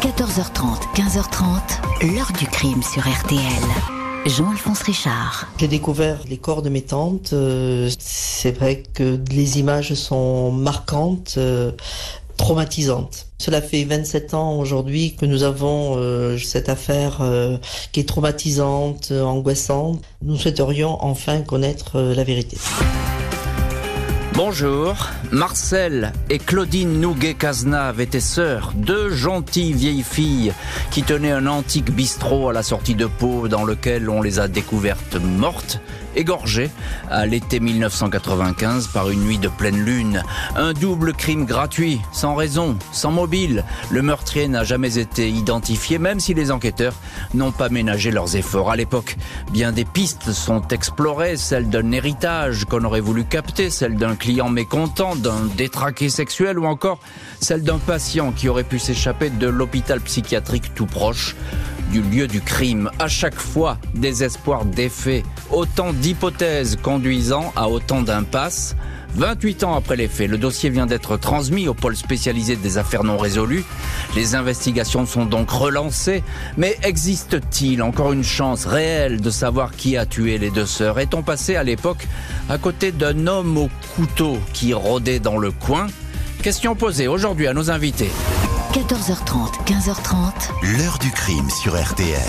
14h30, 15h30, l'heure du crime sur RTL. Jean-Alphonse Richard. J'ai découvert les corps de mes tantes. Euh, c'est vrai que les images sont marquantes, euh, traumatisantes. Cela fait 27 ans aujourd'hui que nous avons euh, cette affaire qui est traumatisante, angoissante. Nous souhaiterions enfin connaître la vérité. Bonjour, Marcel et Claudine Nouguet-Cazenave étaient sœurs, deux gentilles vieilles filles qui tenaient un antique bistrot à la sortie de Pau dans lequel on les a découvertes mortes égorgé à l'été 1995 par une nuit de pleine lune. Un double crime gratuit, sans raison, sans mobile. Le meurtrier n'a jamais été identifié, même si les enquêteurs n'ont pas ménagé leurs efforts. À l'époque, bien des pistes sont explorées, celle d'un héritage qu'on aurait voulu capter, celle d'un client mécontent, d'un détraqué sexuel ou encore celle d'un patient qui aurait pu s'échapper de l'hôpital psychiatrique tout proche du lieu du crime. À chaque fois, des espoirs. Autant d'hypothèses conduisant à autant d'impasses. 28 ans après les faits, le dossier vient d'être transmis au pôle spécialisé des affaires non résolues. Les investigations sont donc relancées. Mais existe-t-il encore une chance réelle de savoir qui a tué les deux sœurs? Est-on passé à l'époque à côté d'un homme au couteau qui rôdait dans le coin? Question posée aujourd'hui à nos invités. 14h30, 15h30. L'heure du crime sur RTL.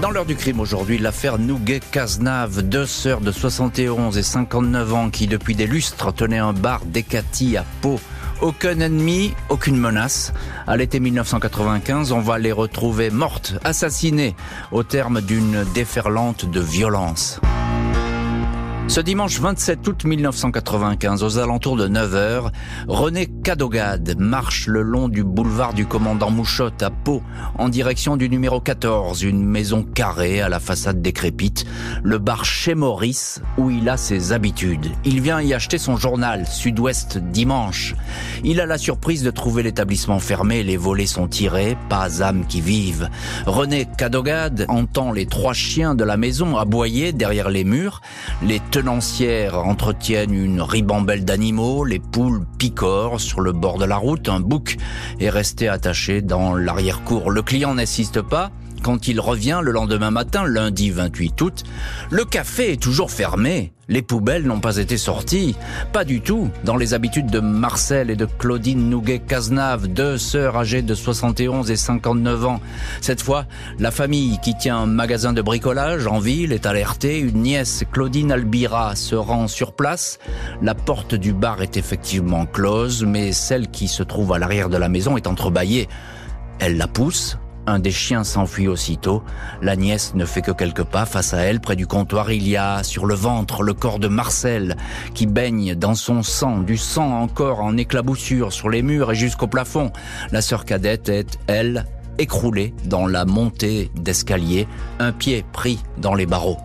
Dans l'heure du crime aujourd'hui, l'affaire Nouguet-Cazenave, deux sœurs de 71 et 59 ans qui depuis des lustres tenaient un bar d'Ecati à Pau. Aucun ennemi, aucune menace. À l'été 1995, on va les retrouver mortes, assassinées, au terme d'une déferlante de violence. Ce dimanche 27 août 1995, aux alentours de 9h, René Cadogade marche le long du boulevard du commandant Mouchotte à Pau, en direction du numéro 14, une maison carrée à la façade décrépite, le bar chez Maurice, où il a ses habitudes. Il vient y acheter son journal, Sud-Ouest Dimanche. Il a la surprise de trouver l'établissement fermé, les volets sont tirés, pas âme qui vive. René Cadogade entend les trois chiens de la maison aboyer derrière les murs, les tenancières entretiennent une ribambelle d'animaux, les poules picorent sur le bord de la route, un bouc est resté attaché dans l'arrière-cour. Le client n'assiste pas, quand il revient le lendemain matin, lundi 28 août, le café est toujours fermé. Les poubelles n'ont pas été sorties. Pas du tout. Dans les habitudes de Marcel et de Claudine Nouguet-Cazenave, deux sœurs âgées de 71 et 59 ans. Cette fois, la famille qui tient un magasin de bricolage en ville est alertée. Une nièce, Claudine Albira, se rend sur place. La porte du bar est effectivement close, mais celle qui se trouve à l'arrière de la maison est entrebâillée. Elle la pousse, un des chiens s'enfuit aussitôt. La nièce ne fait que quelques pas face à elle. Près du comptoir, il y a sur le ventre le corps de Marcel qui baigne dans son sang, du sang encore en éclaboussure sur les murs et jusqu'au plafond. La sœur cadette est, elle, écroulée dans la montée d'escalier, un pied pris dans les barreaux.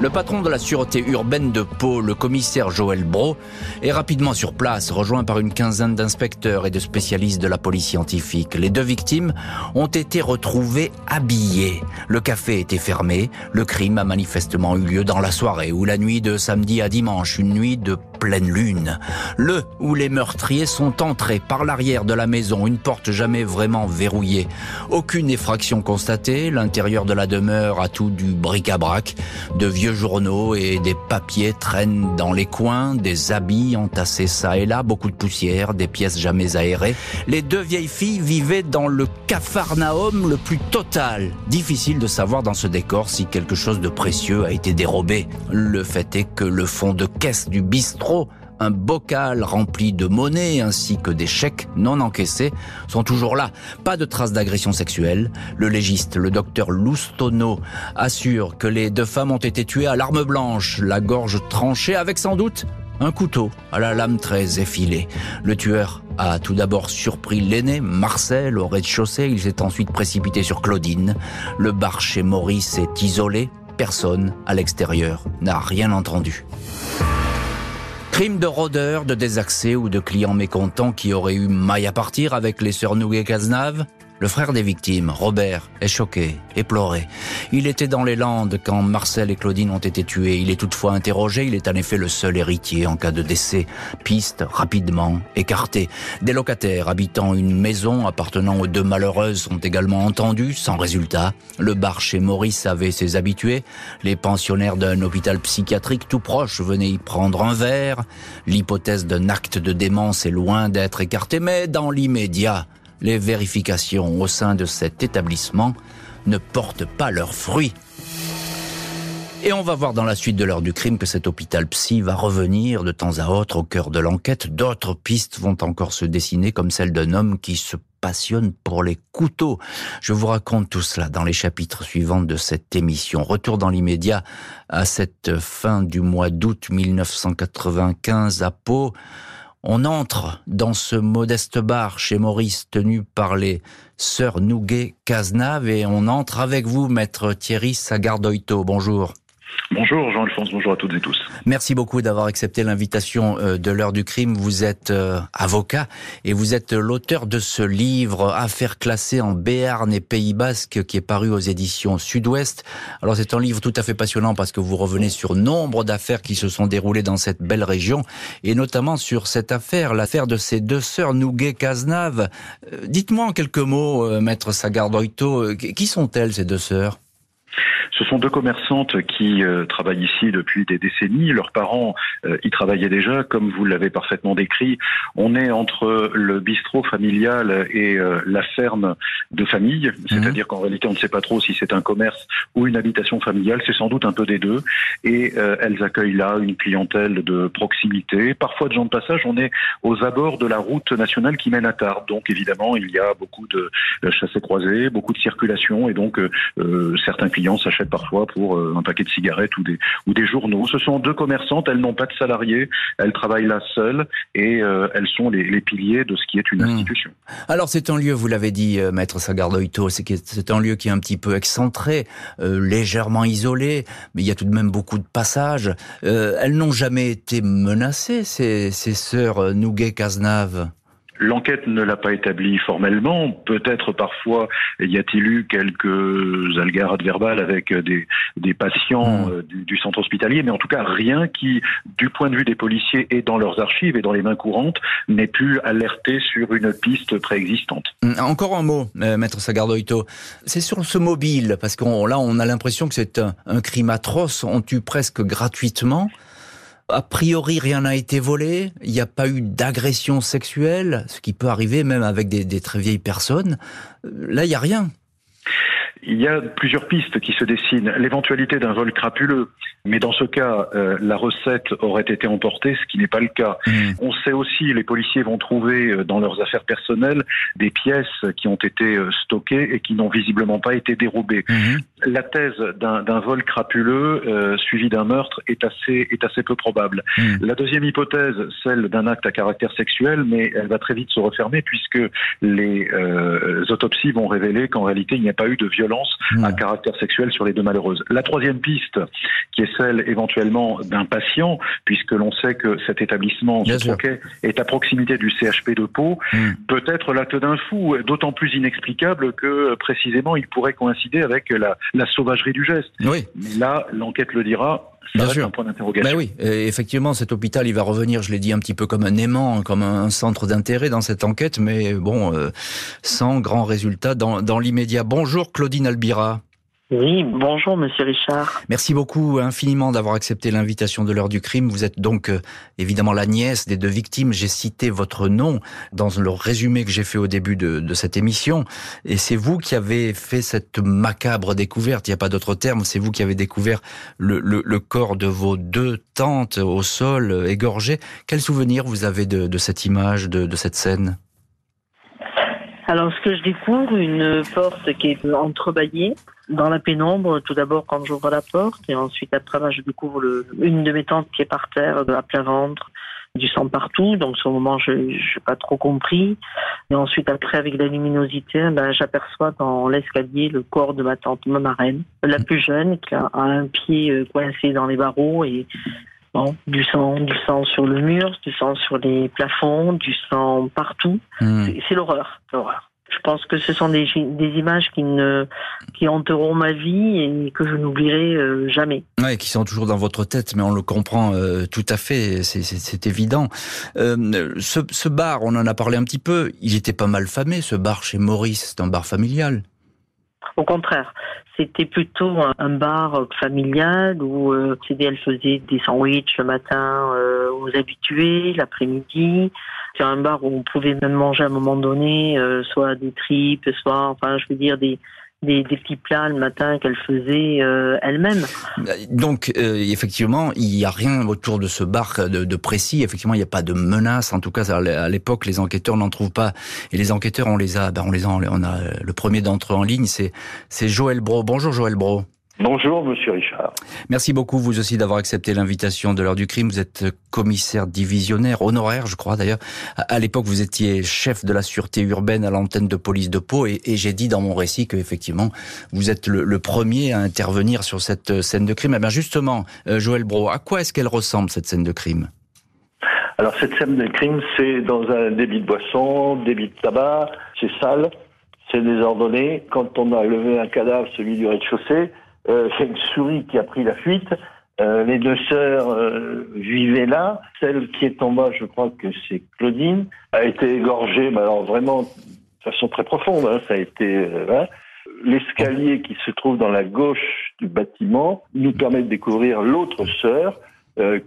Le patron de la sûreté urbaine de Pau, le commissaire Joël Bro, est rapidement sur place, rejoint par une quinzaine d'inspecteurs et de spécialistes de la police scientifique. Les deux victimes ont été retrouvées habillées. Le café était fermé. Le crime a manifestement eu lieu dans la soirée ou la nuit de samedi à dimanche, une nuit de pleine lune. Le où les meurtriers sont entrés par l'arrière de la maison, une porte jamais vraiment verrouillée. Aucune effraction constatée. L'intérieur de la demeure a tout du bric-à-brac, de vieux journaux et des papiers traînent dans les coins, des habits entassés ça et là, beaucoup de poussière, des pièces jamais aérées. Les deux vieilles filles vivaient dans le capharnaüm le plus total. Difficile de savoir dans ce décor si quelque chose de précieux a été dérobé. Le fait est que le fond de caisse du bistrot un bocal rempli de monnaie ainsi que des chèques non encaissés sont toujours là. Pas de traces d'agression sexuelle. Le légiste, le docteur Loustono, assure que les deux femmes ont été tuées à l'arme blanche, la gorge tranchée avec sans doute un couteau à la lame très effilée. Le tueur a tout d'abord surpris l'aîné, Marcel, au rez-de-chaussée. Il s'est ensuite précipité sur Claudine. Le bar chez Maurice est isolé. Personne à l'extérieur n'a rien entendu. Crime de rôdeurs, de désaccès ou de clients mécontents qui auraient eu maille à partir avec les sœurs Nouguet-Cazenave Le frère des victimes, Robert, est choqué, éploré. Il était dans les Landes quand Marcel et Claudine ont été tués. Il est toutefois interrogé. Il est en effet le seul héritier en cas de décès. Piste rapidement écartée. Des locataires habitant une maison appartenant aux deux malheureuses sont également entendus, sans résultat. Le bar chez Maurice avait ses habitués. Les pensionnaires d'un hôpital psychiatrique tout proche venaient y prendre un verre. L'hypothèse d'un acte de démence est loin d'être écartée, mais dans l'immédiat, les vérifications au sein de cet établissement ne portent pas leurs fruits. Et on va voir dans la suite de l'heure du crime que cet hôpital psy va revenir de temps à autre au cœur de l'enquête. D'autres pistes vont encore se dessiner comme celle d'un homme qui se passionne pour les couteaux. Je vous raconte tout cela dans les chapitres suivants de cette émission. Retour dans l'immédiat à cette fin du mois d'août 1995 à Pau. On entre dans ce modeste bar chez Maurice tenu par les sœurs Nouguet Cazenave et on entre avec vous, maître Thierry Sagardoito. Bonjour. Bonjour Jean-Alphonse, bonjour à toutes et tous. Merci beaucoup d'avoir accepté l'invitation euh, de l'heure du crime. Vous êtes euh, avocat et vous êtes l'auteur de ce livre Affaires classées en Béarn et Pays Basque qui est paru aux éditions Sud-Ouest. Alors c'est un livre tout à fait passionnant parce que vous revenez sur nombre d'affaires qui se sont déroulées dans cette belle région et notamment sur cette affaire, l'affaire de ces deux sœurs Nouguet-Cazenave. Euh, dites-moi en quelques mots, maître Sagardoito, qui sont-elles ces deux sœurs? Ce sont deux commerçantes qui euh, travaillent ici depuis des décennies. Leurs parents euh, y travaillaient déjà, comme vous l'avez parfaitement décrit. On est entre le bistrot familial et euh, la ferme de famille, mhm. c'est-à-dire qu'en réalité on ne sait pas trop si c'est un commerce ou une habitation familiale. C'est sans doute un peu des deux. Et elles accueillent là une clientèle de proximité, parfois de gens de passage. On est aux abords de la route nationale qui mène à Tarbes. Donc évidemment il y a beaucoup de chassés croisés, beaucoup de circulation, et donc certains clients s'achètent parfois pour euh, un paquet de cigarettes ou des, ou des journaux. Ce sont deux commerçantes, elles n'ont pas de salariés, elles travaillent là seules et euh, elles sont les, piliers de ce qui est une hmm. institution. Alors c'est un lieu, vous l'avez dit, euh, Maître Sagardoito, c'est un lieu qui est un petit peu excentré, légèrement isolé, mais il y a tout de même beaucoup de passages. elles n'ont jamais été menacées, ces, ces sœurs Nouguet-Cazenave L'enquête ne l'a pas établi formellement. Peut-être parfois y a-t-il eu quelques algarades verbales avec des, des patients hmm. euh, du, centre hospitalier, mais en tout cas rien qui, du point de vue des policiers et dans leurs archives et dans les mains courantes, n'ait pu alerter sur une piste préexistante. Hmm, encore un mot, euh, maître Sagardoito. C'est sur ce mobile, parce que là on a l'impression que c'est un, un crime atroce. On tue presque gratuitement. A priori, rien n'a été volé. Il n'y a pas eu d'agression sexuelle, ce qui peut arriver même avec des, très vieilles personnes. Euh, là, il n'y a rien. Il y a plusieurs pistes qui se dessinent. L'éventualité d'un vol crapuleux, mais dans ce cas, euh, la recette aurait été emportée, ce qui n'est pas le cas. Mmh. On sait aussi, les policiers vont trouver euh, dans leurs affaires personnelles des pièces qui ont été euh, stockées et qui n'ont visiblement pas été dérobées. Mmh. La thèse d'un vol crapuleux euh, suivi d'un meurtre est assez, est assez peu probable. Mmh. La deuxième hypothèse, celle d'un acte à caractère sexuel, mais elle va très vite se refermer puisque les euh, autopsies vont révéler qu'en réalité il n'y a pas eu de violence à hmm. caractère sexuel sur les deux malheureuses. La troisième piste, qui est celle éventuellement d'un patient, puisque l'on sait que cet établissement est à proximité du CHP de Pau, hmm. peut être l'acte d'un fou, d'autant plus inexplicable que précisément il pourrait coïncider avec la, sauvagerie du geste. Oui. Mais là, l'enquête le dira, Bien sûr. Un point d'interrogation. Ben oui, effectivement, cet hôpital, il va revenir, je l'ai dit, un petit peu comme un aimant, comme un centre d'intérêt dans cette enquête, mais bon, euh, sans grand résultat dans, dans l'immédiat. Bonjour Claudine Albira. Oui, bonjour Monsieur Richard. Merci beaucoup infiniment d'avoir accepté l'invitation de l'heure du crime. Vous êtes donc euh, évidemment la nièce des deux victimes. J'ai cité votre nom dans le résumé que j'ai fait au début de, de cette émission. Et c'est vous qui avez fait cette macabre découverte, il n'y a pas d'autre terme, c'est vous qui avez découvert le, le, le, corps de vos deux tantes au sol, euh, égorgées. Quel souvenir vous avez de, de cette image, de, de cette scène? Alors, ce que je découvre, une porte qui est entrebâillée dans la pénombre. Tout d'abord, quand j'ouvre la porte, et ensuite, après, je découvre le, une de mes tantes qui est par terre, à plat ventre, du sang partout. Donc, ce moment, je n'ai pas trop compris. Et ensuite, après, avec la luminosité, ben, j'aperçois dans l'escalier le corps de ma tante, ma marraine, la plus jeune, qui a un pied euh, coincé dans les barreaux et Bon, du sang, du sang sur le mur, du sang sur les plafonds, du sang partout. Hmm. C'est l'horreur, l'horreur. Je pense que ce sont des, des images qui ne qui hanteront ma vie et que je n'oublierai euh, jamais. Ouais, qui sont toujours dans votre tête, mais on le comprend euh, tout à fait, c'est évident. Euh, ce, ce, bar, on en a parlé un petit peu, il était pas mal famé, ce bar chez Maurice, c'est un bar familial. Au contraire, c'était plutôt un, bar familial où euh, elle faisait des sandwichs le matin euh, aux habitués, l'après-midi. C'est un bar où on pouvait même manger à un moment donné, euh, soit des tripes, soit, enfin, je veux dire des des, petits plats le matin qu'elle faisait euh, elle-même. Donc euh, effectivement, il n'y a rien autour de ce bar de, précis. Effectivement, il n'y a pas de menace. En tout cas, à l'époque, les enquêteurs n'en trouvent pas. Et les enquêteurs, on les a, ben on les a, on a le premier d'entre eux en ligne, c'est c'est Joël Bro. Bonjour Joël Bro. Bonjour, monsieur Richard. Merci beaucoup, vous aussi, d'avoir accepté l'invitation de l'heure du crime. Vous êtes commissaire divisionnaire, honoraire, je crois d'ailleurs. À l'époque, vous étiez chef de la sûreté urbaine à l'antenne de police de Pau et, j'ai dit dans mon récit que, effectivement, vous êtes le, premier à intervenir sur cette scène de crime. Eh bien, justement, euh, Joël Bro, à quoi est-ce qu'elle ressemble, cette scène de crime? Alors, cette scène de crime, c'est dans un débit de boisson, débit de tabac, c'est sale, c'est désordonné. Quand on a levé un cadavre, celui du rez-de-chaussée, euh, c'est une souris qui a pris la fuite. Euh, les deux sœurs euh, vivaient là. Celle qui est en bas, je crois que c'est Claudine, a été égorgée, mais alors vraiment de façon très profonde. Hein, ça a été l'escalier qui se trouve dans la gauche du bâtiment nous permet de découvrir l'autre sœur.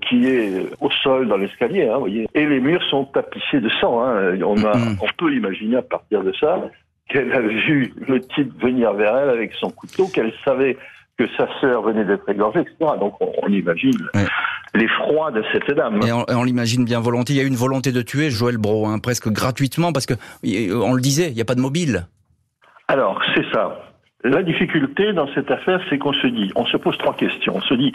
qui est au sol dans l'escalier, hein, voyez. Et les murs sont tapissés de sang. Hein. On, a, mm-hmm. on peut imaginer à partir de ça qu'elle a vu le type venir vers elle avec son couteau, qu'elle savait que sa sœur venait d'être égorgée, etc. Donc on, imagine l'effroi de cette dame. Et on, l'imagine bien volontiers. Il y a eu une volonté de tuer Joël Bro, hein, presque gratuitement, parce que on le disait, il n'y a pas de mobile. Alors c'est ça. La difficulté dans cette affaire, c'est qu'on se dit, on se pose trois questions. On se dit,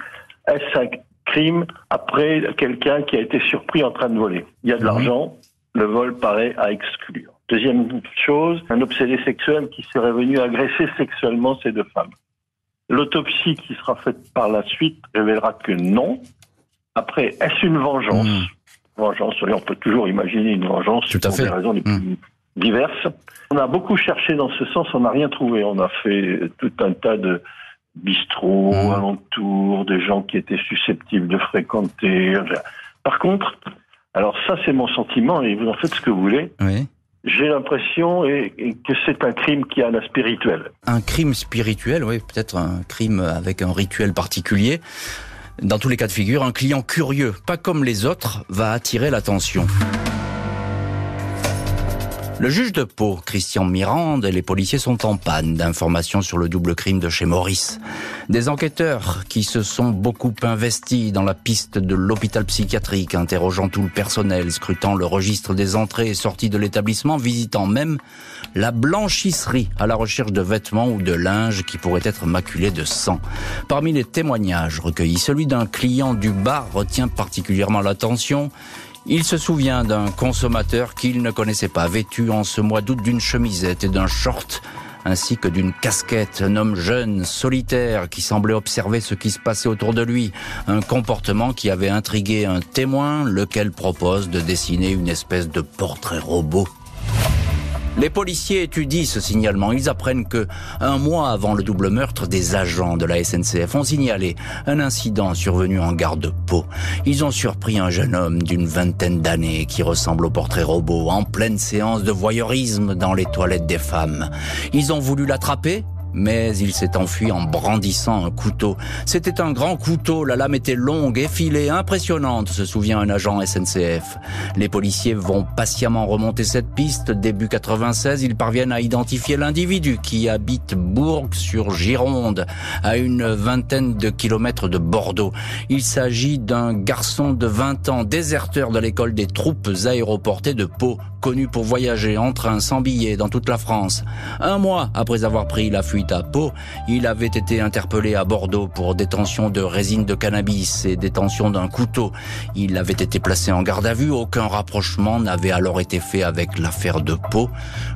est-ce un crime après quelqu'un qui a été surpris en train de voler? Il y a de mhm. l'argent, le vol paraît à exclure. Deuxième chose, un obsédé sexuel qui serait venu agresser sexuellement ces deux femmes. L'autopsie qui sera faite par la suite révélera que non. Après, est-ce une vengeance hmm. Vengeance, on peut toujours imaginer une vengeance Tout à pour des raisons les plus hmm. diverses. On a beaucoup cherché dans ce sens, on n'a rien trouvé. On a fait tout un tas de bistrots mmh. alentours, des gens qui étaient susceptibles de fréquenter. Par contre, alors ça c'est mon sentiment et vous en faites ce que vous voulez. Oui. J'ai l'impression que c'est un crime qui a un spirituel. Un crime spirituel, oui, peut-être un crime avec un rituel particulier. Dans tous les cas de figure, un client curieux, pas comme les autres, va attirer l'attention. Le juge de Pau, Christian Mirande, et les policiers sont en panne d'informations sur le double crime de chez Maurice. Des enquêteurs qui se sont beaucoup investis dans la piste de l'hôpital psychiatrique, interrogeant tout le personnel, scrutant le registre des entrées et sorties de l'établissement, visitant même la blanchisserie à la recherche de vêtements ou de linge qui pourraient être maculés de sang. Parmi les témoignages recueillis, celui d'un client du bar retient particulièrement l'attention. Il se souvient d'un consommateur qu'il ne connaissait pas, vêtu en ce mois d'août d'une chemisette et d'un short ainsi que d'une casquette, un homme jeune, solitaire, qui semblait observer ce qui se passait autour de lui, un comportement qui avait intrigué un témoin, lequel propose de dessiner une espèce de portrait robot les policiers étudient ce signalement. Ils apprennent que, un mois avant le double meurtre, des agents de la SNCF ont signalé un incident survenu en gare de. Ils ont surpris un jeune homme d'une vingtaine d'années qui ressemble au portrait robot en pleine séance de voyeurisme dans les toilettes des femmes. Ils ont voulu l'attraper, mais il s'est enfui en brandissant un couteau. C'était un grand couteau, la lame était longue, effilée, impressionnante, se souvient un agent SNCF. Les policiers vont patiemment remonter cette piste. Début 96, ils parviennent à identifier l'individu qui habite Bourg sur Gironde, à une vingtaine de kilomètres de Bordeaux. Il s'agit d'un garçon de 20 ans, déserteur de l'école des troupes aéroportées de Pau, connu pour voyager en train sans billet dans toute la France. Un mois après avoir pris la fuite à Pau. Il avait été interpellé à Bordeaux pour détention de résine de cannabis et détention d'un couteau. Il avait été placé en garde à vue. Aucun rapprochement n'avait alors été fait avec l'affaire de Pau.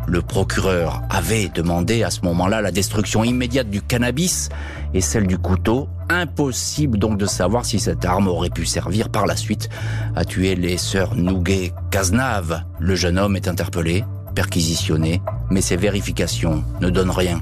Le procureur avait demandé à ce moment-là la destruction immédiate du cannabis et celle du couteau. Impossible donc de savoir si cette arme aurait pu servir par la suite à tuer les sœurs Nouguet Cazenave. Le jeune homme est interpellé, perquisitionné, Mais ces vérifications ne donnent rien.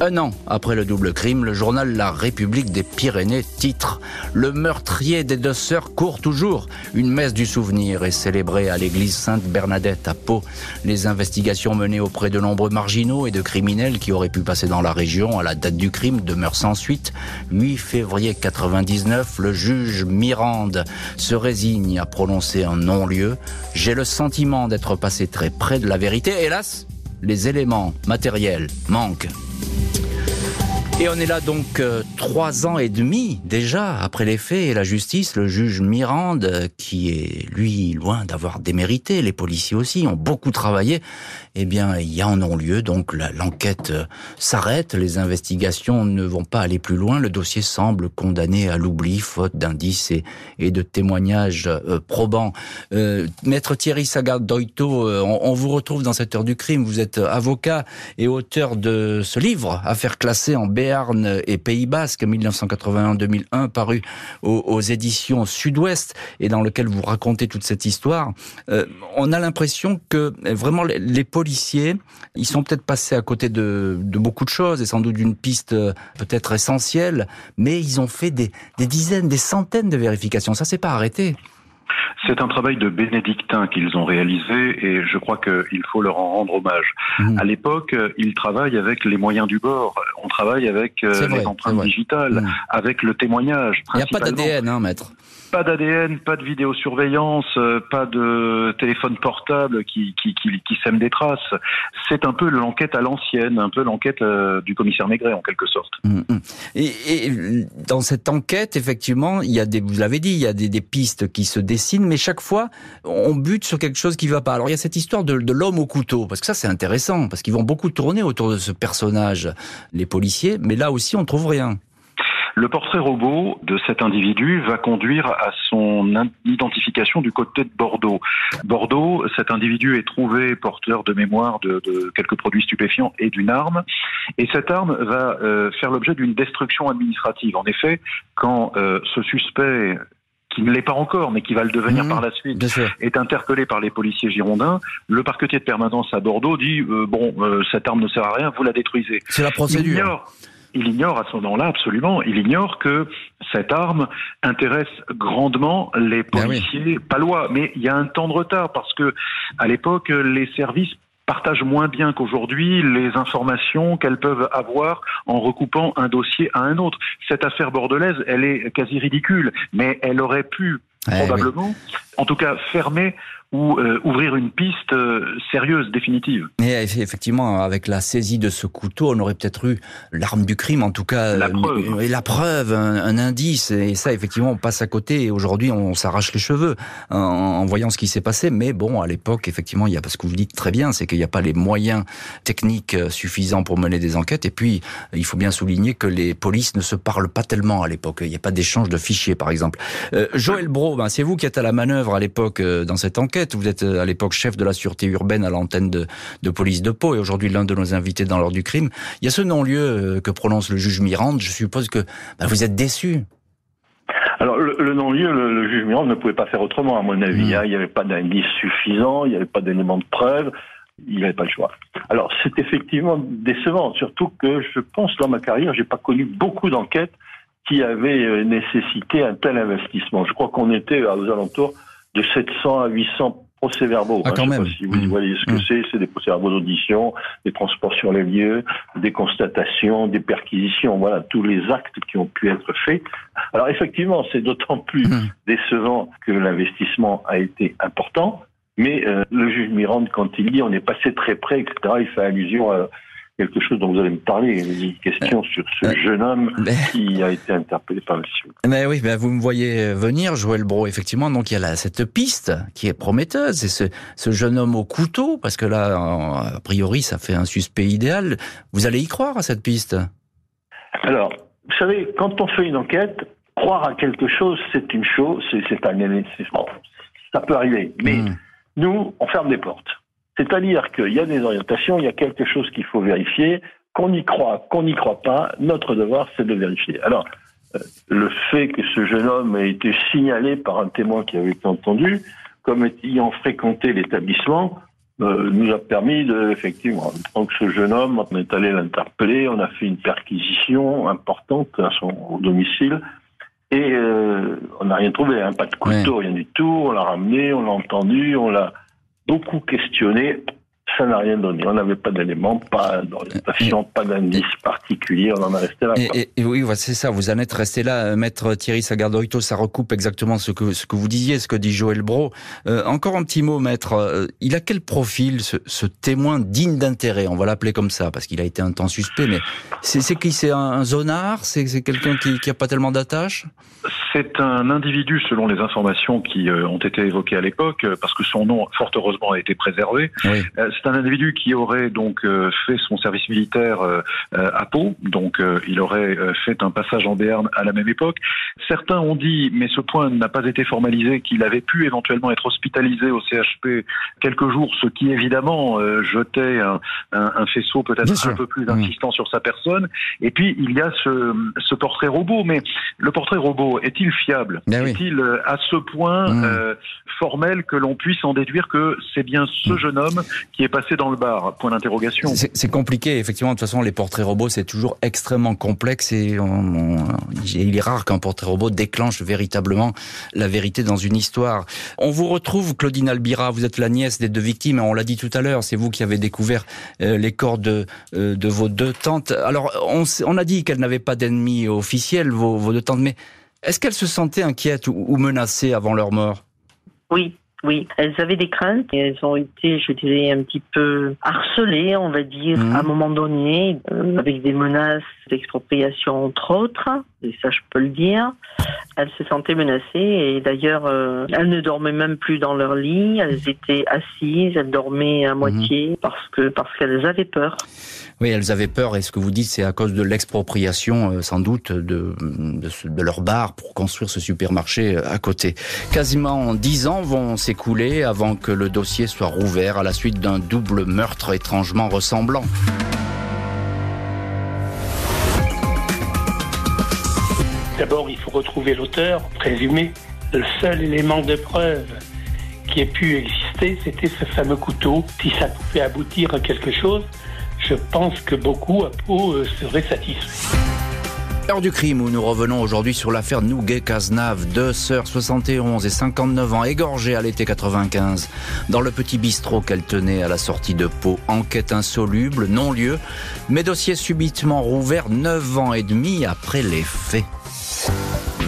Un an après le double crime, le journal La République des Pyrénées titre Le meurtrier des deux sœurs court toujours. Une messe du souvenir est célébrée à l'église Sainte-Bernadette à Pau. Les investigations menées auprès de nombreux marginaux et de criminels qui auraient pu passer dans la région à la date du crime demeurent sans suite. 8 février 99, le juge Mirande se résigne à prononcer un non-lieu. J'ai le sentiment d'être passé très près de la vérité. Hélas, les éléments matériels manquent. Et on est là donc euh, trois ans et demi déjà après les faits et la justice, le juge Mirande, qui est lui loin d'avoir démérité, les policiers aussi ont beaucoup travaillé, eh bien il y a un non-lieu, donc l'enquête euh, s'arrête, les investigations ne vont pas aller plus loin, le dossier semble condamné à l'oubli, faute d'indices et, de témoignages euh, probants. Maître Thierry Sagat-Doito, on, vous retrouve dans cette heure du crime, vous êtes avocat et auteur de ce livre, Affaires classées en B Et Pays Basque, 1981-2001, paru aux, éditions Sud-Ouest, et dans lequel vous racontez toute cette histoire. Euh, on a l'impression que vraiment les, policiers, ils sont peut-être passés à côté de, beaucoup de choses, et sans doute d'une piste euh, peut-être essentielle, mais ils ont fait des, des dizaines, des centaines de vérifications. Ça s'est pas arrêté. C'est un travail de bénédictin qu'ils ont réalisé et je crois qu'il faut leur en rendre hommage. Mmh. À l'époque, ils travaillent avec les moyens du bord. On travaille avec euh, les empreintes digitales, mmh. avec le témoignage. Il n'y a pas d'ADN, hein, maître. Pas d'ADN, pas de vidéosurveillance, euh, pas de téléphone portable qui, qui, qui, qui sème des traces. C'est un peu l'enquête à l'ancienne, un peu l'enquête euh, du commissaire Maigret en quelque sorte. Mmh, et, et, dans cette enquête, effectivement, il y a des, vous l'avez dit, il y a des, des pistes qui se dessinent mais chaque fois, on bute sur quelque chose qui va pas. Alors il y a cette histoire de, l'homme au couteau, parce que ça c'est intéressant, parce qu'ils vont beaucoup tourner autour de ce personnage, les policiers, mais là aussi on trouve rien. Le portrait robot de cet individu va conduire à son identification du côté de Bordeaux. Bordeaux, cet individu est trouvé porteur de mémoire de, quelques produits stupéfiants et d'une arme. Et cette arme va euh, faire l'objet d'une destruction administrative. En effet, quand euh, ce suspect qui ne l'est pas encore, mais qui va le devenir mmh, par la suite, est interpellé par les policiers girondins. Le parquetier de permanence à Bordeaux dit euh, bon, euh, cette arme ne sert à rien, vous la détruisez. C'est la procédure. Il ignore, à ce moment-là absolument, il ignore que cette arme intéresse grandement les ben policiers palois. Mais il y a un temps de retard parce que à l'époque, les services partagent moins bien qu'aujourd'hui les informations qu'elles peuvent avoir en recoupant un dossier à un autre. Cette affaire bordelaise, elle est quasi ridicule, mais elle aurait pu eh probablement, en tout cas fermer ou euh, ouvrir une piste euh, sérieuse, définitive. Mais effectivement, avec la saisie de ce couteau, on aurait peut-être eu l'arme du crime, en tout cas, la preuve, et la preuve un, indice. Et ça, effectivement, on passe à côté. Et aujourd'hui, on s'arrache les cheveux en, voyant ce qui s'est passé. Mais bon, à l'époque, effectivement, il y a parce que vous dites très bien, c'est qu'il n'y a pas les moyens techniques euh, suffisants pour mener des enquêtes. Et puis, il faut bien souligner que les polices ne se parlent pas tellement à l'époque. Il n'y a pas d'échange de fichiers, par exemple. Joël Bro, ben, c'est vous qui êtes à la manœuvre à l'époque dans cette enquête. Vous êtes euh, à l'époque chef de la sûreté urbaine à l'antenne de, police de Pau et aujourd'hui l'un de nos invités dans l'heure du crime. Il y a ce non-lieu euh, que prononce le juge Mirande. Je suppose que bah, vous êtes déçu. Alors le, non-lieu, le, juge Mirande ne pouvait pas faire autrement à mon avis. Hmm. Hein. Il n'y avait pas d'indice suffisant, il n'y avait pas d'éléments de preuve, il n'avait pas le choix. Alors c'est effectivement décevant, surtout que je pense dans ma carrière, j'ai pas connu beaucoup d'enquêtes qui avaient euh, nécessité un tel investissement. Je crois qu'on était aux alentours de 700 à 800 procès-verbaux. Ah, quand même. si vous mmh. voyez ce que mmh. c'est, c'est des procès-verbaux d'audition, des transports sur les lieux, des constatations, des perquisitions, voilà, tous les actes qui ont pu être faits. Alors effectivement, c'est d'autant plus mmh. décevant que l'investissement a été important, mais euh, le juge Mirande, quand il dit on est passé très près, etc., il fait allusion à quelque chose dont vous allez me parler, une question sur ce euh, jeune homme qui a été interpellé par le CIO. Mais oui, ben vous me voyez venir, Joël Bro, effectivement. Donc il y a là, cette piste qui est prometteuse, c'est ce, ce, jeune homme au couteau, parce que là, a priori, ça fait un suspect idéal. Vous allez y croire à cette piste? Alors, vous savez, quand on fait une enquête, croire à quelque chose, c'est une chose, c'est un ça peut arriver. Mais hmm. nous, on ferme des portes. C'est-à-dire qu'il y a des orientations, il y a quelque chose qu'il faut vérifier, qu'on y croit, qu'on n'y croit pas, notre devoir, c'est de vérifier. Alors, euh, le fait que ce jeune homme ait été signalé par un témoin qui avait été entendu, comme ayant fréquenté l'établissement, euh, nous a permis de, effectivement, donc ce jeune homme, on est allé l'interpeller, on a fait une perquisition importante à son domicile et euh, on n'a rien trouvé, hein, pas de couteau, rien du tout. On l'a ramené, on l'a entendu, on l'a beaucoup questionné ça n'a rien donné. On n'avait pas d'éléments, pas d'orientation, pas d'indice particulier. On en est resté là. Et, oui, c'est ça. Vous en êtes resté là, euh, maître Thierry Sagardorito. Ça recoupe exactement ce que ce que vous disiez, ce que dit Joël Bro. Euh, encore un petit mot, maître. Euh, il a quel profil, ce, témoin digne d'intérêt? On va l'appeler comme ça, parce qu'il a été un temps suspect. Mais c'est qui? C'est un, zonard? C'est quelqu'un qui, qui a pas tellement d'attache? C'est un individu, selon les informations qui ont été évoquées à l'époque, parce que son nom, fort heureusement, a été préservé. Oui c'est un individu qui aurait donc euh, fait son service militaire euh, euh, à Pau, donc il aurait fait un passage en Béarn à la même époque. Certains ont dit, mais ce point n'a pas été formalisé, qu'il avait pu éventuellement être hospitalisé au CHP quelques jours, ce qui évidemment jetait un, un, faisceau peut-être un peu plus insistant sur sa personne. Et puis il y a ce, ce portrait robot, mais le portrait robot est-il fiable ben Est-il à ce point mmh. formel que l'on puisse en déduire que c'est bien ce mmh. jeune homme qui est passé dans le bar Point d'interrogation. C'est compliqué, effectivement. De toute façon, les portraits robots, c'est toujours extrêmement complexe et il est rare qu'un portrait robot déclenche véritablement la vérité dans une histoire. On vous retrouve, Claudine Albira, vous êtes la nièce des deux victimes, on l'a dit tout à l'heure, c'est vous qui avez découvert euh, les corps de, euh, de vos deux tantes. Alors, on, on a dit qu'elles n'avaient pas d'ennemis officiels, vos, vos, deux tantes, mais est-ce qu'elles se sentaient inquiètes ou, ou menacées avant leur mort? Oui, oui, elles avaient des craintes et elles ont été, je dirais, un petit peu harcelées, on va dire, mhm. à un moment donné, euh, avec des menaces d'expropriation entre autres, et ça je peux le dire. Elles se sentaient menacées et d'ailleurs, euh, elles ne dormaient même plus dans leur lit, elles étaient assises, elles dormaient à mhm. moitié parce que parce qu'elles avaient peur. Oui, elles avaient peur, et ce que vous dites, c'est à cause de l'expropriation, euh, sans doute, de, de, leur bar pour construire ce supermarché euh, à côté. Quasiment dix ans vont s'écouler avant que le dossier soit rouvert à la suite d'un double meurtre étrangement ressemblant. D'abord, il faut retrouver l'auteur présumé. Le seul élément de preuve qui ait pu exister, c'était ce fameux couteau. Si ça pouvait aboutir à quelque chose, je pense que beaucoup à Pau euh, seraient satisfaits. Heure du crime où nous revenons aujourd'hui sur l'affaire Nouguet-Cazenave, deux sœurs 71 et 59 ans égorgées à l'été 95 dans le petit bistrot qu'elles tenaient à la sortie de Pau. Enquête insoluble, non-lieu, mais dossier subitement rouvert neuf ans et demi après les faits.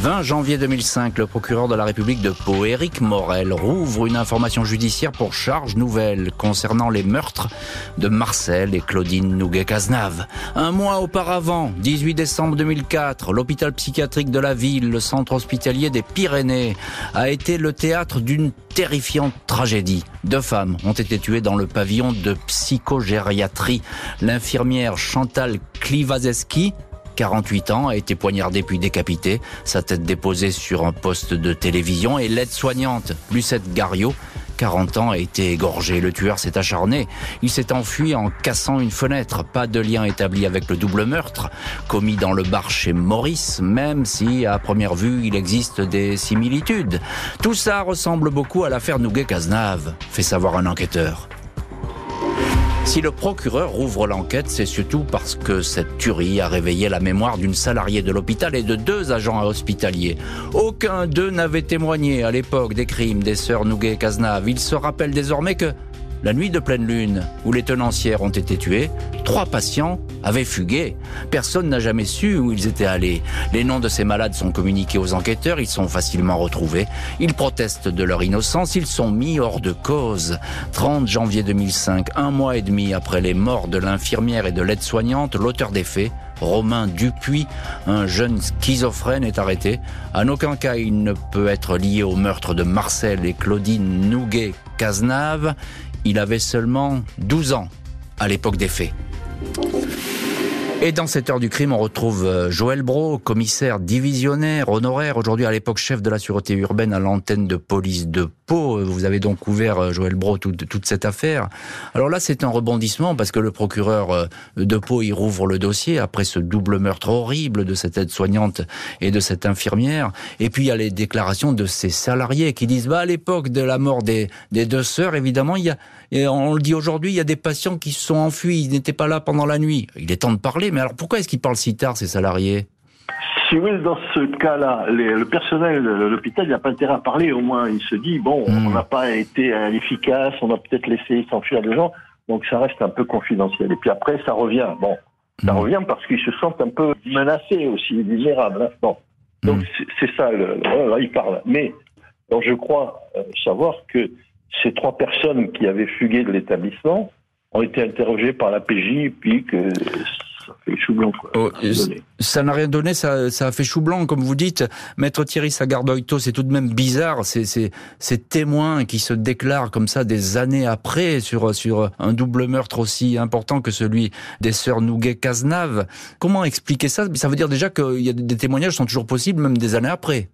20 janvier 2005, le procureur de la République de Pau, Éric Morel, rouvre une information judiciaire pour charge nouvelle concernant les meurtres de Marcel et Claudine Nouguet-Cazenave. Un mois auparavant, 18 décembre 2004, l'hôpital psychiatrique de la ville, le centre hospitalier des Pyrénées, a été le théâtre d'une terrifiante tragédie. Deux femmes ont été tuées dans le pavillon de psychogériatrie. L'infirmière Chantal Klivazeski, 48 ans, a été poignardé puis décapité, sa tête déposée sur un poste de télévision et l'aide-soignante Lucette Gariot 40 ans, a été égorgée. Le tueur s'est acharné. Il s'est enfui en cassant une fenêtre. Pas de lien établi avec le double meurtre commis dans le bar chez Maurice, même si, à première vue, il existe des similitudes. Tout ça ressemble beaucoup à l'affaire Nouguet-Cazenave, fait savoir un enquêteur. Si le procureur rouvre l'enquête, c'est surtout parce que cette tuerie a réveillé la mémoire d'une salariée de l'hôpital et de deux agents hospitaliers. Aucun d'eux n'avait témoigné à l'époque des crimes des sœurs Nouguet et. Ils se rappellent désormais que la nuit de pleine lune, où les tenancières ont été tuées, trois patients avaient fugué. Personne n'a jamais su où ils étaient allés. Les noms de ces malades sont communiqués aux enquêteurs, ils sont facilement retrouvés. Ils protestent de leur innocence, ils sont mis hors de cause. 30 janvier 2005, un mois et demi après les morts de l'infirmière et de l'aide-soignante, l'auteur des faits, Romain Dupuis, un jeune schizophrène, est arrêté. En aucun cas il ne peut être lié au meurtre de Marcel et Claudine Nouguet-Cazenave. Il avait seulement 12 ans à l'époque des faits. Et dans cette heure du crime, on retrouve euh, Joël Bro, commissaire divisionnaire, honoraire, aujourd'hui à l'époque chef de la sûreté urbaine à l'antenne de police de Pau. Vous avez donc ouvert, euh, Joël Bro, toute, cette affaire. Alors là, c'est un rebondissement parce que le procureur euh, de Pau, il rouvre le dossier après ce double meurtre horrible de cette aide-soignante et de cette infirmière. Et puis il y a les déclarations de ces salariés qui disent, bah à l'époque de la mort des, des deux sœurs, évidemment, il y a, et on le dit aujourd'hui, il y a des patients qui se sont enfuis, ils n'étaient pas là pendant la nuit. Il est temps de parler, mais alors pourquoi est-ce qu'ils parlent si tard, ces salariés? Si oui, dans ce cas-là, le personnel de l'hôpital n'a pas intérêt à parler. Au moins, il se dit bon, hmm. on n'a pas été efficace, on a peut-être laissé s'enfuir des gens, donc ça reste un peu confidentiel. Et puis après, ça revient. Bon, ça hmm. revient parce qu'ils se sentent un peu menacés aussi, vulnérables. Hein. Bon, donc hmm. c'est ça. Le, là, il parle. Mais je crois euh, savoir que ces trois personnes qui avaient fugué de l'établissement ont été interrogées par la PJ, puis que ça fait chou blanc. Oh, ça n'a rien donné, ça, a fait chou blanc, comme vous dites. Maître Thierry Sagardoito, c'est tout de même bizarre, ces, ces, témoins qui se déclarent comme ça des années après sur, sur un double meurtre aussi important que celui des sœurs Nouguet-Cazenave. Comment expliquer ça? Ça veut dire déjà qu'il y a des témoignages sont toujours possibles, même des années après.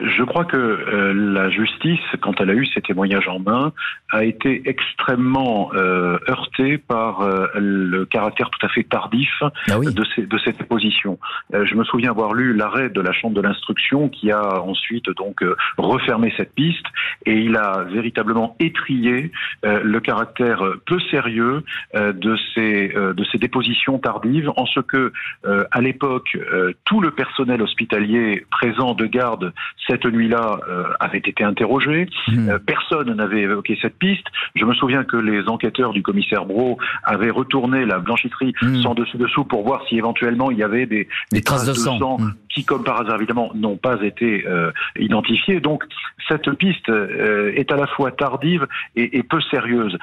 Je crois que euh, la justice, quand elle a eu ces témoignages en main, a été extrêmement euh, heurtée par euh, le caractère tout à fait tardif ah de, ces, de cette position. je me souviens avoir lu l'arrêt de la Chambre de l'instruction qui a ensuite donc refermé cette piste et il a véritablement étrié le caractère peu sérieux de ces de ces dépositions tardives en ce que à l'époque tout le personnel hospitalier présent de garde cette nuit-là euh, avait été interrogé. Hmm. Euh, personne n'avait évoqué cette piste. Je me souviens que les enquêteurs du commissaire Bro avaient retourné la blanchisserie hmm. sans dessus-dessous pour voir si éventuellement il y avait des, traces, de, sang, hmm. qui, comme par hasard évidemment, n'ont pas été euh, identifiées. Donc cette piste est à la fois tardive et, peu sérieuse.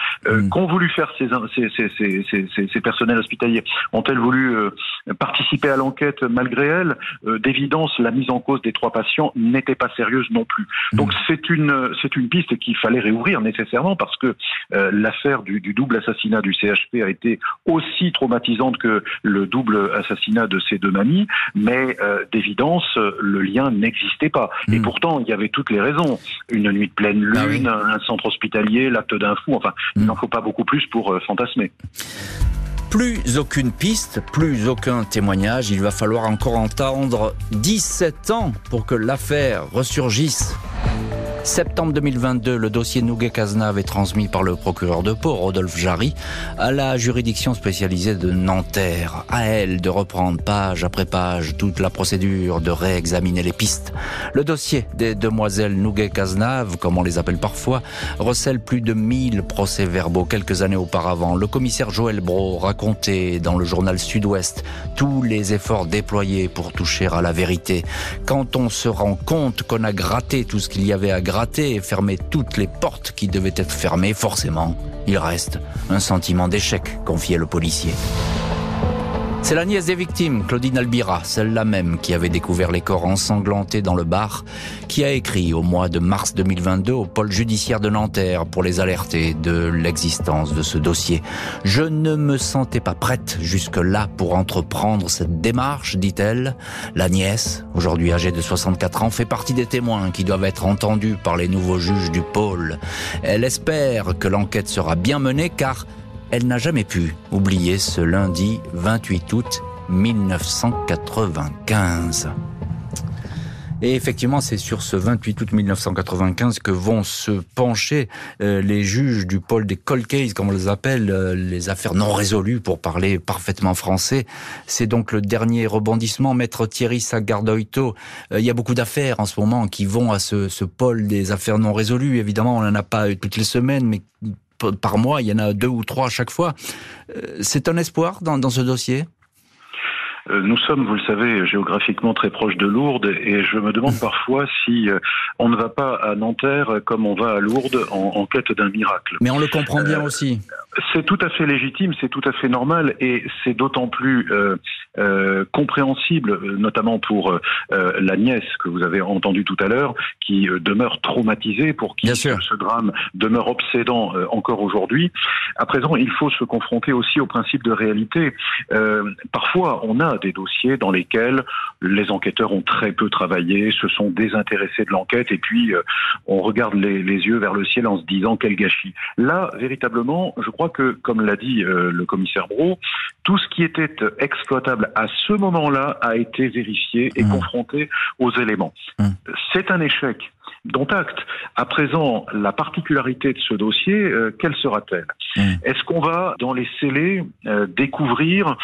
Qu'ont voulu faire ces, ces, ces, personnels hospitaliers? Ont-elles voulu participer à l'enquête malgré elles D'évidence, la mise en cause des trois patients n'était pas sérieuse non plus. Donc mm. c'est une c'est une piste qu'il fallait réouvrir nécessairement parce que euh, l'affaire du, double assassinat du CHP a été aussi traumatisante que le double assassinat de ces deux mamies, mais euh, d'évidence le lien n'existait pas. Et mm. pourtant il y avait toutes les raisons. Une nuit de pleine ah lune, un centre hospitalier, l'acte d'un fou. Enfin, il mm. n'en faut pas beaucoup plus pour euh, fantasmer. Plus aucune piste, plus aucun témoignage. Il va falloir encore entendre 17 ans pour que l'affaire ressurgisse. Septembre 2022, le dossier Nouguet-Cazenave est transmis par le procureur de Pau, Rodolphe Jarry, à la juridiction spécialisée de Nanterre. À elle de reprendre page après page toute la procédure, de réexaminer les pistes. Le dossier des demoiselles Nouguet-Cazenave, comme on les appelle parfois, recèle plus de 1000 procès-verbaux quelques années auparavant. Le commissaire Joël Bro racontait dans le journal Sud-Ouest tous les efforts déployés pour toucher à la vérité. Quand on se rend compte qu'on a gratté tout ce qu'il y avait à gratter, gratter et fermer toutes les portes qui devaient être fermées, forcément, il reste un sentiment d'échec, confiait le policier. C'est la nièce des victimes, Claudine Albira, celle-là même qui avait découvert les corps ensanglantés dans le bar, qui a écrit au mois de mars 2022 au pôle judiciaire de Nanterre pour les alerter de l'existence de ce dossier. Je ne me sentais pas prête jusque-là pour entreprendre cette démarche, dit-elle. La nièce, aujourd'hui âgée de 64 ans, fait partie des témoins qui doivent être entendus par les nouveaux juges du pôle. Elle espère que l'enquête sera bien menée car elle n'a jamais pu oublier ce lundi 28 août 1995. Et effectivement, c'est sur ce 28 août 1995 que vont se pencher euh, les juges du pôle des cold cases, comme on les appelle, euh, les affaires non résolues, pour parler parfaitement français. C'est donc le dernier rebondissement. Maître Thierry Sagardoito, euh, il y a beaucoup d'affaires en ce moment qui vont à ce, pôle des affaires non résolues. Évidemment, on n'en a pas toutes les semaines, mais par mois, il y en a deux ou trois à chaque fois. Euh, c'est un espoir dans, ce dossier? Nous sommes, vous le savez, géographiquement très proches de Lourdes et je me demande parfois si euh, on ne va pas à Nanterre comme on va à Lourdes en, quête d'un miracle. Mais on le comprend bien aussi. C'est tout à fait légitime, c'est tout à fait normal et c'est d'autant plus euh, compréhensible, notamment pour la nièce que vous avez entendue tout à l'heure, qui demeure traumatisée, pour qui ce drame demeure obsédant encore aujourd'hui. À présent, il faut se confronter aussi au principe de réalité. parfois, on a des dossiers dans lesquels les enquêteurs ont très peu travaillé, se sont désintéressés de l'enquête, et puis on regarde les, les yeux vers le ciel en se disant quel gâchis. Là, véritablement, je crois que, comme l'a dit euh, le commissaire Bro, tout ce qui était exploitable à ce moment-là a été vérifié et mmh. confronté aux éléments. Mmh. C'est un échec dont acte. À présent, la particularité de ce dossier, euh, quelle sera-t-elle? Mmh. Est-ce qu'on va, dans les scellés, euh, découvrir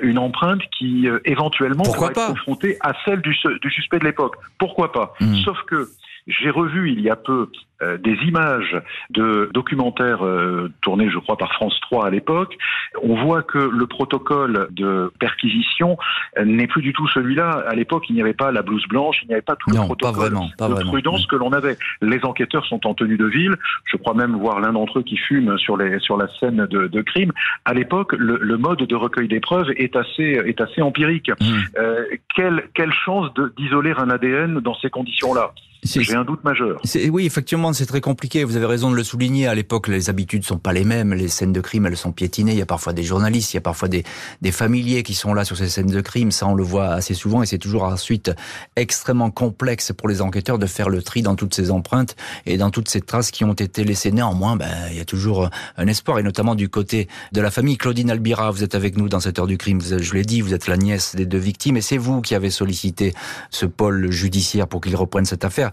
une empreinte qui, éventuellement, pourrait être confrontée à celle du, du suspect de l'époque? Pourquoi pas? Sauf que j'ai revu il y a peu euh, des images de documentaires euh, tournés, je crois, par France 3 à l'époque. On voit que le protocole de perquisition euh, n'est plus du tout celui-là. À l'époque, il n'y avait pas la blouse blanche, il n'y avait pas tout le protocole de prudence que l'on avait. Les enquêteurs sont en tenue de ville. Je crois même voir l'un d'entre eux qui fume sur, les, sur la scène de, de crime. À l'époque, le, le, mode de recueil des preuves est assez, est assez empirique. Mmh. Euh, quelle, quelle chance d'isoler un ADN dans ces conditions-là? J'ai un doute majeur. Oui, effectivement, c'est très compliqué. Vous avez raison de le souligner. À l'époque, les habitudes sont pas les mêmes. Les scènes de crime, elles sont piétinées. Il y a parfois des journalistes, il y a parfois des, des familiers qui sont là sur ces scènes de crime. Ça, on le voit assez souvent et c'est toujours ensuite extrêmement complexe pour les enquêteurs de faire le tri dans toutes ces empreintes et dans toutes ces traces qui ont été laissées. Néanmoins, ben, il y a toujours un espoir et notamment du côté de la famille. Claudine Albira, vous êtes avec nous dans cette heure du crime. Je l'ai dit, vous êtes la nièce des deux victimes et c'est vous qui avez sollicité ce pôle judiciaire pour qu'il reprenne cette affaire.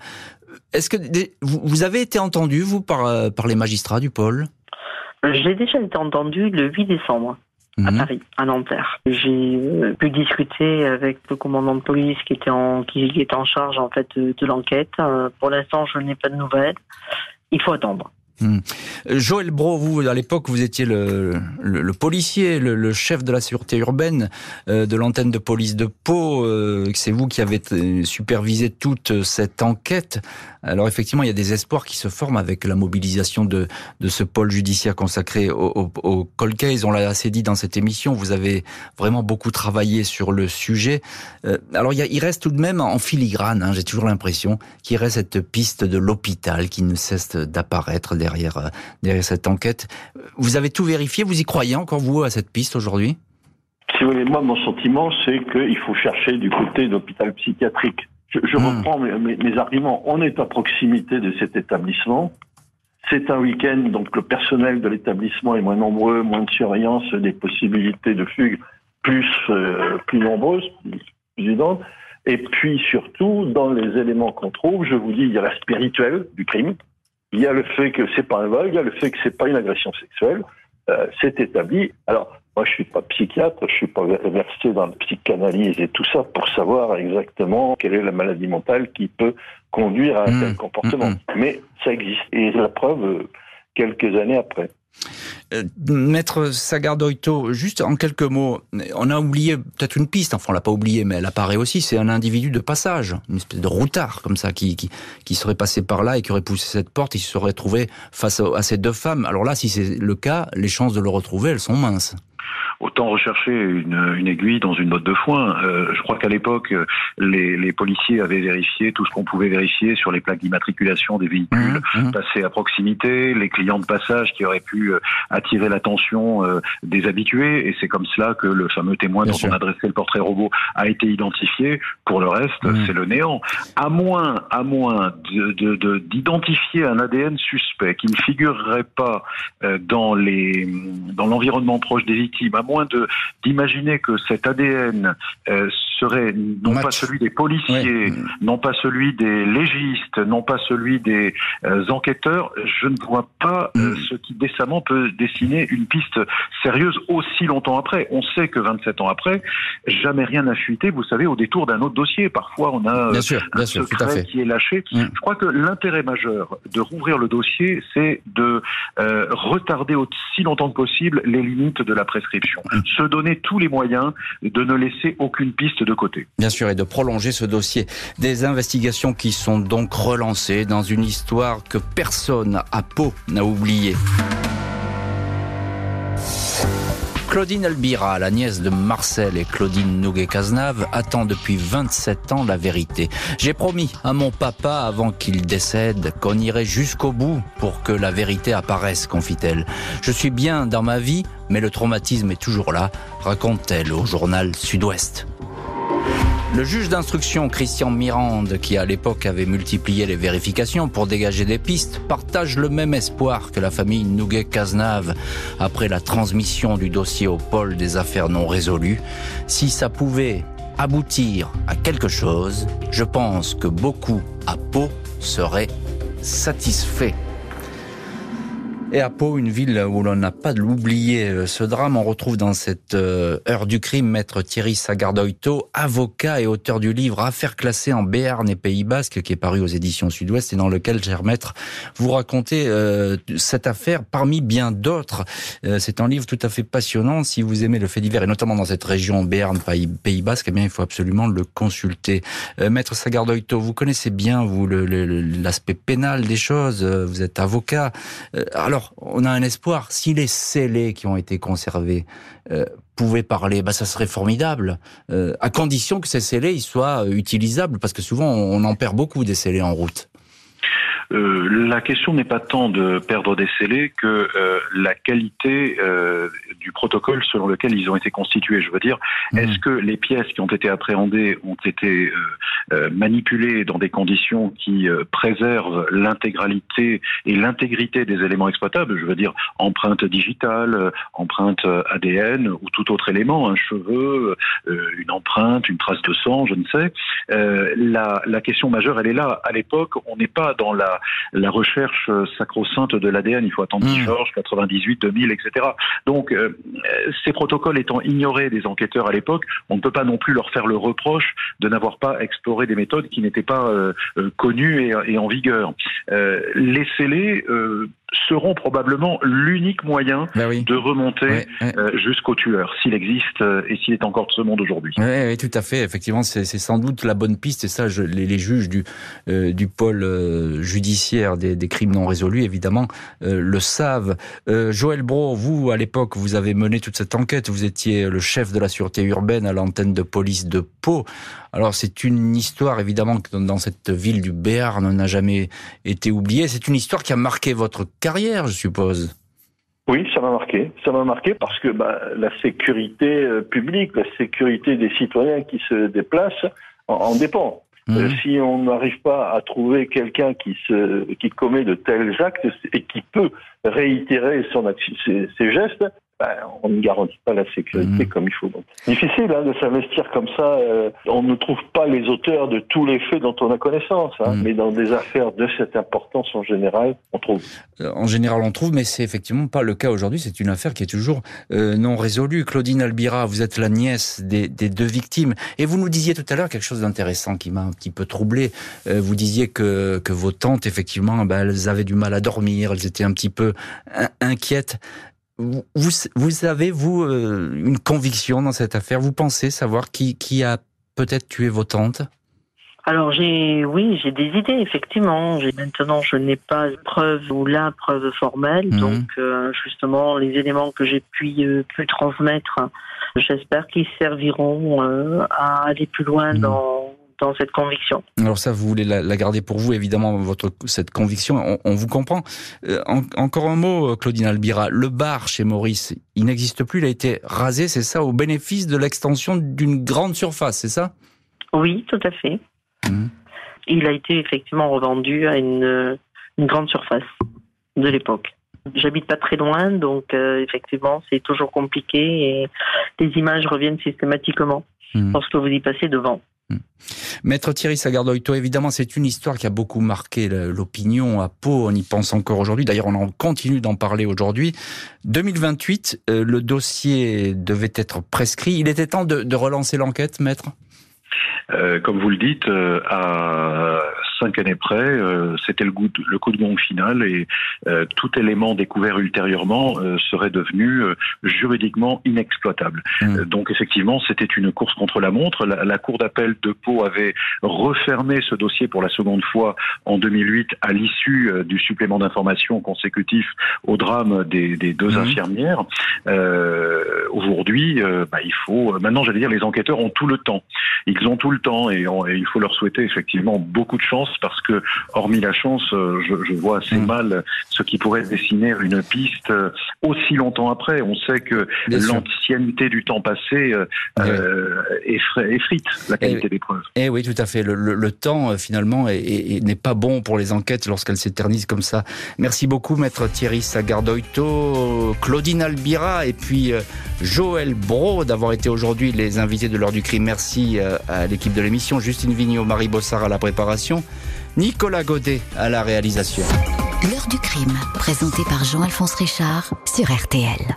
Est-ce que vous avez été entendu, vous, par, euh, par les magistrats du pôle? J'ai déjà été entendu le 8 décembre à mhm. Paris, à Nanterre. J'ai euh, pu discuter avec le commandant de police qui était en, qui était en charge en fait de l'enquête. Euh, pour l'instant, je n'ai pas de nouvelles. Il faut attendre. Hmm. Joël Bro, vous, à l'époque, vous étiez le, policier, le, chef de la sûreté urbaine euh, de l'antenne de police de Pau. Euh, c'est vous qui avez euh, supervisé toute cette enquête. Alors effectivement, il y a des espoirs qui se forment avec la mobilisation de, ce pôle judiciaire consacré au, au, case. On l'a assez dit dans cette émission. Vous avez vraiment beaucoup travaillé sur le sujet. alors il, reste tout de même en filigrane, hein, j'ai toujours l'impression, qu'il reste cette piste de l'hôpital qui ne cesse d'apparaître derrière, euh, derrière cette enquête. Vous avez tout vérifié, vous y croyez encore vous à cette piste aujourd'hui? Si vous voulez, moi mon sentiment c'est qu'il faut chercher du côté d'hôpital psychiatrique. Je, hmm. reprends mes, arguments. On est à proximité de cet établissement. C'est un week-end, donc le personnel de l'établissement est moins nombreux, moins de surveillance, des possibilités de fugue plus, euh, plus nombreuses, plus évidentes. Et puis surtout, dans les éléments qu'on trouve, je vous dis, il y a la spirituelle du crime, il y a le fait que c'est pas un vol, il y a le fait que c'est pas une agression sexuelle. Euh, c'est établi. Alors, moi, je suis pas psychiatre, je suis pas versé dans la psychanalyse et tout ça pour savoir exactement quelle est la maladie mentale qui peut conduire à un mmh. tel comportement. Mmh, mmh. Mais ça existe. Et la preuve, euh, quelques années après. Euh, Maître Sagardoito, juste en quelques mots, on a oublié peut-être une piste, enfin on l'a pas oublié, mais elle apparaît aussi, c'est un individu de passage, une espèce de routard comme ça, qui, qui, qui, serait passé par là et qui aurait poussé cette porte, il se serait trouvé face à ces deux femmes. Alors là, si c'est le cas, les chances de le retrouver, elles sont minces autant rechercher une, une, aiguille dans une botte de foin. Euh, je crois qu'à l'époque, les, les, policiers avaient vérifié tout ce qu'on pouvait vérifier sur les plaques d'immatriculation des véhicules mmh, mmh. passés à proximité, les clients de passage qui auraient pu euh, attirer l'attention euh, des habitués, et c'est comme cela que le fameux témoin dont on adressait le portrait robot a été identifié. Pour le reste, mmh. c'est le néant. À moins, à moins d'identifier de, de, un ADN suspect qui ne figurerait pas euh, dans les dans l'environnement proche des victimes, à moins d'imaginer que cet ADN euh, serait non pas celui des policiers, non pas celui des légistes, non pas celui des euh, enquêteurs, je ne vois pas euh, mm. ce qui décemment peut dessiner une piste sérieuse aussi longtemps après. On sait que 27 ans après, jamais rien n'a fuité, vous savez, au détour d'un autre dossier. Parfois, on a bien sûr, un secret qui est lâché. Mm. Je crois que l'intérêt majeur de rouvrir le dossier, c'est de retarder aussi longtemps que possible les limites de la prescription. Mm. Se donner tous les moyens de ne laisser aucune piste de Bien sûr, et de prolonger ce dossier. Des investigations qui sont donc relancées dans une histoire que personne à Pau n'a oubliée. Claudine Albira, la nièce de Marcel et Claudine Nouguet-Cazenave, attend depuis 27 ans la vérité. J'ai promis à mon papa, avant qu'il décède, qu'on irait jusqu'au bout pour que la vérité apparaisse, confie-t-elle. Je suis bien dans ma vie, mais le traumatisme est toujours là, raconte-t-elle au journal Sud-Ouest. Le juge d'instruction Christian Mirande, qui à l'époque avait multiplié les vérifications pour dégager des pistes, partage le même espoir que la famille Nouguet-Cazenave après la transmission du dossier au pôle des affaires non résolues. Si ça pouvait aboutir à quelque chose, je pense que beaucoup à Pau seraient satisfaits. Et à Pau, une ville où l'on n'a pas de l'oublier euh, ce drame, on retrouve dans cette euh, heure du crime maître Thierry Sagardoito, avocat et auteur du livre Affaires classées en Béarn et Pays Basque, qui est paru aux éditions Sud-Ouest et dans lequel, cher maître, vous racontez euh, cette affaire parmi bien d'autres. c'est un livre tout à fait passionnant. Si vous aimez le fait divers, et notamment dans cette région Béarn, Pays, Basque, eh bien, il faut absolument le consulter. maître Sagardoito, vous connaissez bien, vous, l'aspect pénal des choses. Vous êtes avocat. alors, on a un espoir. Si les scellés qui ont été conservés euh, pouvaient parler, bah, ça serait formidable, euh, à condition que ces scellés ils soient euh, utilisables, parce que souvent on en perd beaucoup des scellés en route. La question n'est pas tant de perdre des scellés que la qualité du protocole selon lequel ils ont été constitués. Je veux dire, mmh. est-ce que les pièces qui ont été appréhendées ont été euh, manipulées dans des conditions qui euh, préservent l'intégralité et l'intégrité des éléments exploitables, je veux dire empreinte digitale, euh, empreinte ADN ou tout autre élément, un cheveu, une empreinte, une trace de sang, je ne sais. la, la question majeure, elle est là. À l'époque, on n'est pas dans la, la recherche sacro-sainte de l'ADN. Il faut attendre mmh. Georges, 98, 2000, etc. Donc, ces protocoles étant ignorés des enquêteurs à l'époque, on ne peut pas non plus leur faire le reproche de n'avoir pas exploré des méthodes qui n'étaient pas euh, euh, connues et, en vigueur. Euh, les scellés seront probablement l'unique moyen ben de remonter jusqu'au tueur, s'il existe et s'il est encore de ce monde aujourd'hui. Oui, tout à fait. Effectivement, c'est sans doute la bonne piste, et ça, je, les, juges du, du pôle judiciaire des, crimes non résolus, évidemment, le savent. Joël Bro, vous, à l'époque, vous avez mené toute cette enquête. Vous étiez le chef de la sûreté urbaine à l'antenne de police de Pau. Alors, c'est une histoire évidemment dans cette ville du Béarn n'a jamais été oubliée. C'est une histoire qui a marqué votre carrière, je suppose. Oui, ça m'a marqué. Ça m'a marqué parce que bah, la sécurité euh, publique, la sécurité des citoyens qui se déplacent en, dépend. Mmh. Euh, si on n'arrive pas à trouver quelqu'un qui se qui commet de tels actes et qui peut réitérer son ses gestes, ben, on ne garantit pas la sécurité mhm. comme il faut. difficile hein, de s'investir comme ça. Euh, on ne trouve pas les auteurs de tous les faits dont on a connaissance, hein, mhm. mais dans des affaires de cette importance en général, on trouve. Euh, en général, on trouve, mais c'est effectivement pas le cas aujourd'hui. C'est une affaire qui est toujours euh, non résolue. Claudine Albira, vous êtes la nièce des, deux victimes, et vous nous disiez tout à l'heure quelque chose d'intéressant qui m'a un petit peu troublé. vous disiez que, que vos tantes, effectivement, ben, elles avaient du mal à dormir, elles étaient un petit peu inquiètes. Vous, vous avez, vous, euh, une conviction dans cette affaire? Vous pensez savoir qui, qui a peut-être tué vos tantes alors j'ai oui j'ai des idées effectivement. Maintenant je n'ai pas de preuve ou la preuve formelle mhm. donc euh, justement les éléments que j'ai pu, euh, pu transmettre, j'espère qu'ils serviront à aller plus loin mhm. dans dans cette conviction. Alors ça, vous voulez la, garder pour vous, évidemment, votre cette conviction. On, vous comprend. Euh, encore un mot, euh, Claudine Albira. Le bar chez Maurice, il n'existe plus. Il a été rasé, c'est ça, au bénéfice de l'extension d'une grande surface, c'est ça? Oui, tout à fait. Mmh. Il a été effectivement revendu à une, une grande surface de l'époque. J'habite pas très loin, donc euh, effectivement, c'est toujours compliqué et les images reviennent systématiquement mmh. lorsque vous y passez devant. Hmm. Maître Thierry Sagardoito, évidemment, c'est une histoire qui a beaucoup marqué l'opinion à Pau. On y pense encore aujourd'hui. D'ailleurs, on en continue d'en parler aujourd'hui. 2028, euh, le dossier devait être prescrit. Il était temps de, relancer l'enquête, maître? Euh, Comme vous le dites, euh, à cinq années près, c'était le, le, coup de gong final et tout élément découvert ultérieurement serait devenu juridiquement inexploitable. Mmh. donc effectivement, c'était une course contre la montre. La, la Cour d'appel de Pau avait refermé ce dossier pour la seconde fois en 2008 à l'issue du supplément d'information consécutif au drame des, des deux mmh. infirmières. Aujourd'hui, bah, il faut maintenant, j'allais dire, les enquêteurs ont tout le temps. Ils ont tout le temps et, il faut leur souhaiter effectivement beaucoup de chance parce que, hormis la chance, euh, je, vois assez mm. mal ce qui pourrait dessiner une piste euh, aussi longtemps après. On sait que l'ancienneté du temps passé euh, effrite la qualité des preuves. Eh oui, tout à fait. Le, temps, finalement, n'est pas bon pour les enquêtes lorsqu'elles s'éternisent comme ça. Merci beaucoup, maître Thierry Sagardoito, Claudine Albira et puis Joël Bro d'avoir été aujourd'hui les invités de l'heure du crime. Merci euh, à l'équipe de l'émission, Justine Vignot, Marie Bossard à la préparation, Nicolas Godet à la réalisation. L'heure du crime, présenté par Jean-Alphonse Richard sur RTL.